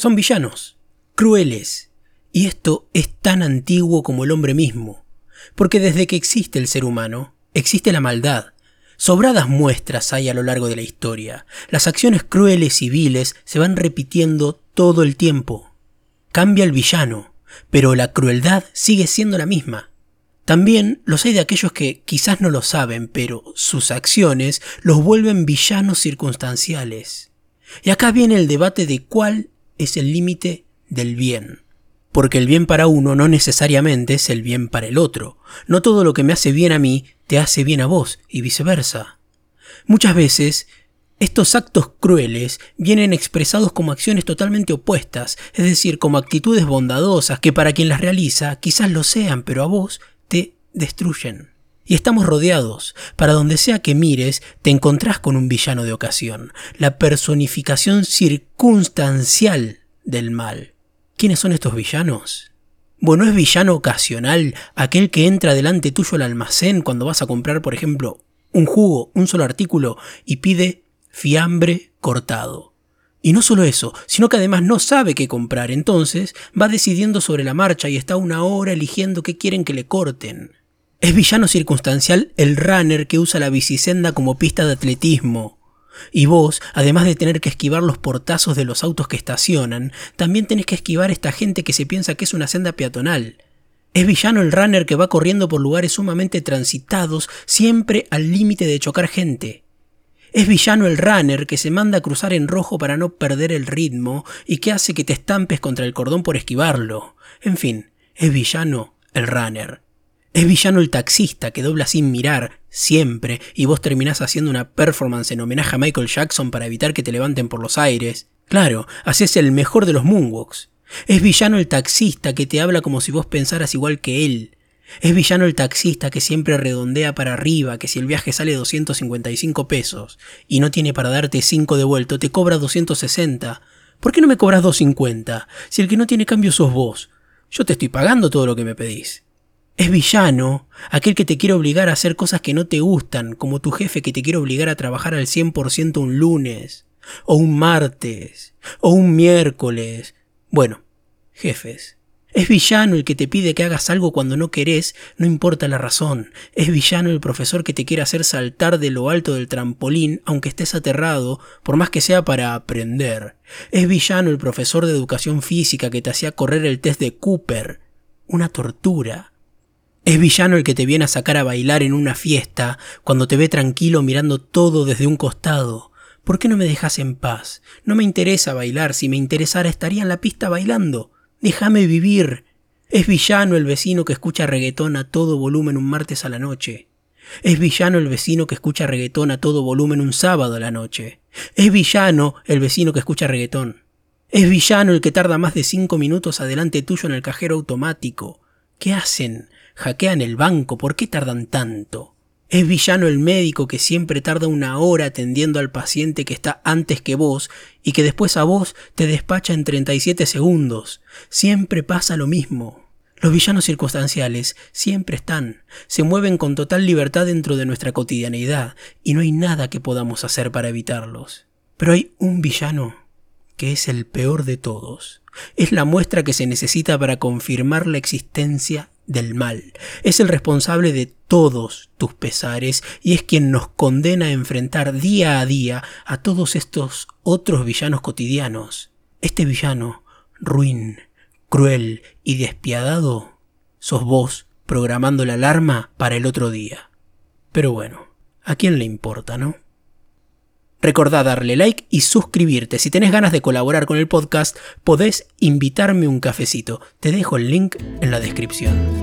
Son villanos, crueles, y esto es tan antiguo como el hombre mismo, porque desde que existe el ser humano, existe la maldad. Sobradas muestras hay a lo largo de la historia. Las acciones crueles y viles se van repitiendo todo el tiempo. Cambia el villano, pero la crueldad sigue siendo la misma. También los hay de aquellos que quizás no lo saben, pero sus acciones los vuelven villanos circunstanciales. Y acá viene el debate de cuál es el límite del bien. Porque el bien para uno no necesariamente es el bien para el otro. No todo lo que me hace bien a mí te hace bien a vos y viceversa. Muchas veces estos actos crueles vienen expresados como acciones totalmente opuestas, es decir, como actitudes bondadosas que para quien las realiza quizás lo sean, pero a vos te destruyen. Y estamos rodeados. Para donde sea que mires, te encontrás con un villano de ocasión, la personificación circunstancial del mal. ¿Quiénes son estos villanos? Bueno, es villano ocasional aquel que entra delante tuyo al almacén cuando vas a comprar, por ejemplo, un jugo, un solo artículo, y pide fiambre cortado. Y no solo eso, sino que además no sabe qué comprar, entonces va decidiendo sobre la marcha y está una hora eligiendo qué quieren que le corten. Es villano circunstancial el runner que usa la bicisenda como pista de atletismo. Y vos, además de tener que esquivar los portazos de los autos que estacionan, también tenés que esquivar esta gente que se piensa que es una senda peatonal. Es villano el runner que va corriendo por lugares sumamente transitados, siempre al límite de chocar gente. Es villano el runner que se manda a cruzar en rojo para no perder el ritmo y que hace que te estampes contra el cordón por esquivarlo. En fin, es villano el runner. Es villano el taxista que dobla sin mirar, siempre, y vos terminás haciendo una performance en homenaje a Michael Jackson para evitar que te levanten por los aires. Claro, haces el mejor de los moonwalks. Es villano el taxista que te habla como si vos pensaras igual que él. Es villano el taxista que siempre redondea para arriba, que si el viaje sale 255 pesos y no tiene para darte 5 de vuelto, te cobra 260. ¿Por qué no me cobras 250? Si el que no tiene cambio sos vos. Yo te estoy pagando todo lo que me pedís. Es villano, aquel que te quiere obligar a hacer cosas que no te gustan, como tu jefe que te quiere obligar a trabajar al 100% un lunes, o un martes, o un miércoles. Bueno, jefes. Es villano el que te pide que hagas algo cuando no querés, no importa la razón. Es villano el profesor que te quiere hacer saltar de lo alto del trampolín aunque estés aterrado, por más que sea para aprender. Es villano el profesor de educación física que te hacía correr el test de Cooper. Una tortura. Es villano el que te viene a sacar a bailar en una fiesta cuando te ve tranquilo mirando todo desde un costado. ¿Por qué no me dejas en paz? No me interesa bailar, si me interesara estaría en la pista bailando. Déjame vivir. Es villano el vecino que escucha reggaetón a todo volumen un martes a la noche. Es villano el vecino que escucha reggaetón a todo volumen un sábado a la noche. Es villano el vecino que escucha reggaetón. Es villano el que tarda más de cinco minutos adelante tuyo en el cajero automático. ¿Qué hacen? hackean el banco, ¿por qué tardan tanto? Es villano el médico que siempre tarda una hora atendiendo al paciente que está antes que vos y que después a vos te despacha en 37 segundos. Siempre pasa lo mismo. Los villanos circunstanciales siempre están, se mueven con total libertad dentro de nuestra cotidianeidad y no hay nada que podamos hacer para evitarlos. Pero hay un villano que es el peor de todos. Es la muestra que se necesita para confirmar la existencia del mal. Es el responsable de todos tus pesares y es quien nos condena a enfrentar día a día a todos estos otros villanos cotidianos. Este villano, ruin, cruel y despiadado, sos vos programando la alarma para el otro día. Pero bueno, ¿a quién le importa, no? Recordá darle like y suscribirte. Si tenés ganas de colaborar con el podcast, podés invitarme un cafecito. Te dejo el link en la descripción.